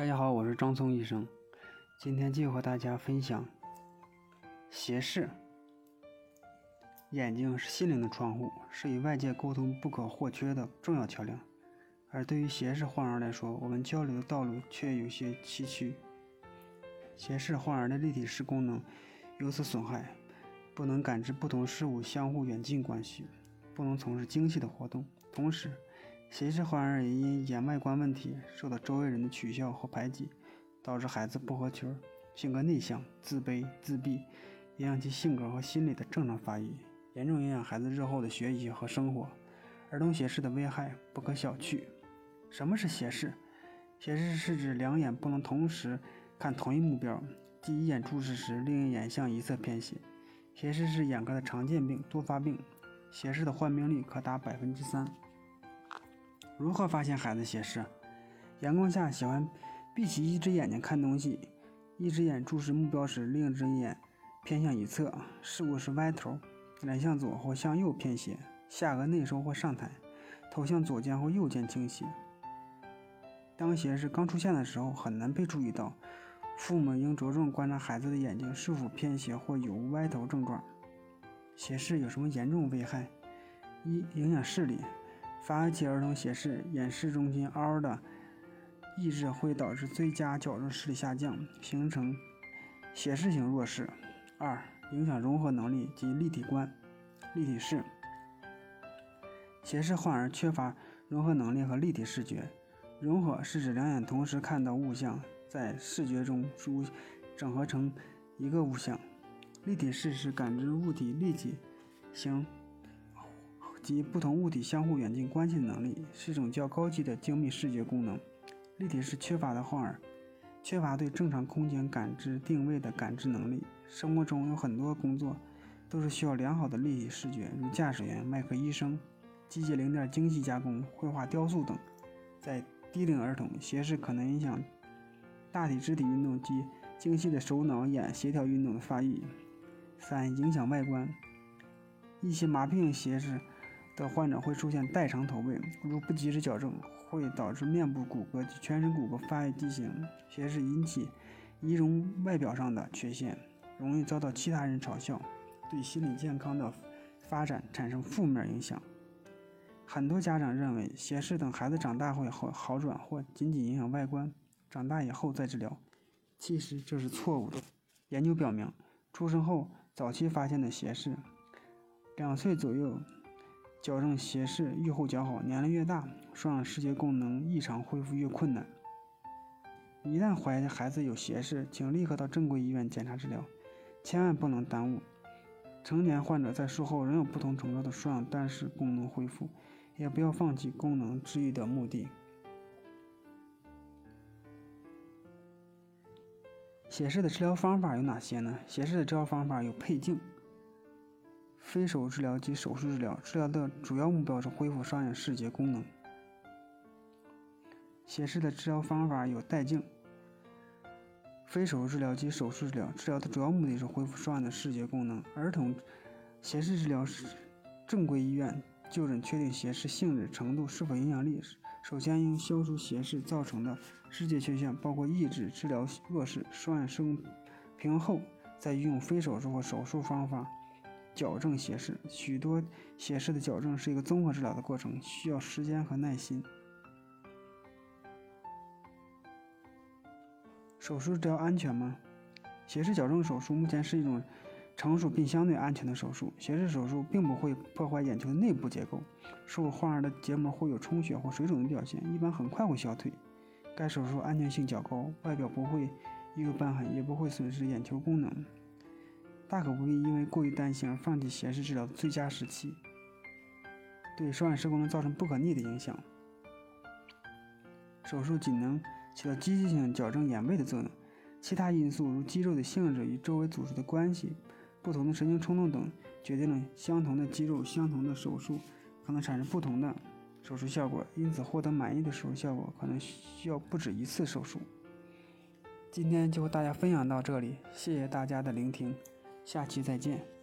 大家好，我是张聪医生，今天继续和大家分享斜视。眼睛是心灵的窗户，是与外界沟通不可或缺的重要桥梁。而对于斜视患儿来说，我们交流的道路却有些崎岖。斜视患儿的立体视功能由此损害，不能感知不同事物相互远近关系，不能从事精细的活动，同时。斜视患儿也因眼外观问题受到周围人的取笑和排挤，导致孩子不合群，性格内向、自卑、自闭，影响其性格和心理的正常发育，严重影响孩子日后的学习和生活。儿童斜视的危害不可小觑。什么是斜视？斜视是指两眼不能同时看同一目标，即一眼注视时另一眼向一侧偏斜。斜视是眼科的常见病、多发病，斜视的患病率可达百分之三。如何发现孩子斜视？阳光下喜欢闭起一只眼睛看东西，一只眼注视目标时，另一只眼偏向一侧，视物是歪头，脸向左或向右偏斜，下颚内收或上抬，头向左肩或右肩倾斜。当斜视刚出现的时候，很难被注意到，父母应着重观察孩子的眼睛是否偏斜或有无歪头症状。斜视有什么严重危害？一、影响视力。发育期儿童斜视，眼视中心凹的抑制会导致最佳矫正视力下降，形成斜视型弱视。二、影响融合能力及立体观、立体视。斜视患儿缺乏融合能力和立体视觉。融合是指两眼同时看到物象，在视觉中如整合成一个物象。立体视是感知物体立体形。及不同物体相互远近关系的能力，是一种较高级的精密视觉功能。立体视缺乏的患儿，缺乏对正常空间感知定位的感知能力。生活中有很多工作都是需要良好的立体视觉，如驾驶员、外科医生、机械零件精细加工、绘画雕塑等。在低龄儿童，斜视可能影响大体肢体运动及精细的手脑眼协调运动的发育。三、影响外观，一些麻痹性斜视。的患者会出现代偿头位，如不及时矫正，会导致面部骨骼及全身骨骼发育畸形，斜视引起仪容外表上的缺陷，容易遭到其他人嘲笑，对心理健康的发展产生负面影响。很多家长认为斜视等孩子长大会好好转，或仅仅影响外观，长大以后再治疗，其实这是错误的。研究表明，出生后早期发现的斜视，两岁左右。矫正斜视愈后较好，年龄越大，双眼视觉功能异常恢复越困难。一旦怀疑孩子有斜视，请立刻到正规医院检查治疗，千万不能耽误。成年患者在术后仍有不同程度的双眼单视功能恢复，也不要放弃功能治愈的目的。斜视的治疗方法有哪些呢？斜视的治疗方法有配镜。非手术治疗及手术治疗，治疗的主要目标是恢复双眼视觉功能。斜视的治疗方法有带镜。非手术治疗及手术治疗，治疗的主要目的是恢复双眼的视觉功能。儿童斜视治疗是正规医院就诊确定斜视性质、程度、是否影响力。首先应消除斜视造成的视觉缺陷，包括抑制治疗弱视，双眼视功平衡后，再运用非手术或手术方法。矫正斜视，许多斜视的矫正是一个综合治疗的过程，需要时间和耐心。手术治疗安全吗？斜视矫正手术目前是一种成熟并相对安全的手术。斜视手术并不会破坏眼球的内部结构，术后患儿的结膜会有充血或水肿的表现，一般很快会消退。该手术安全性较高，外表不会一个瘢痕，也不会损失眼球功能。大可不必因为过于担心而放弃斜视治疗的最佳时期，对双眼视功能造成不可逆的影响。手术仅能起到积极性矫正眼位的作用，其他因素如肌肉的性质与周围组织的关系、不同的神经冲动等，决定了相同的肌肉、相同的手术可能产生不同的手术效果。因此，获得满意的手术效果可能需要不止一次手术。今天就和大家分享到这里，谢谢大家的聆听。下期再见。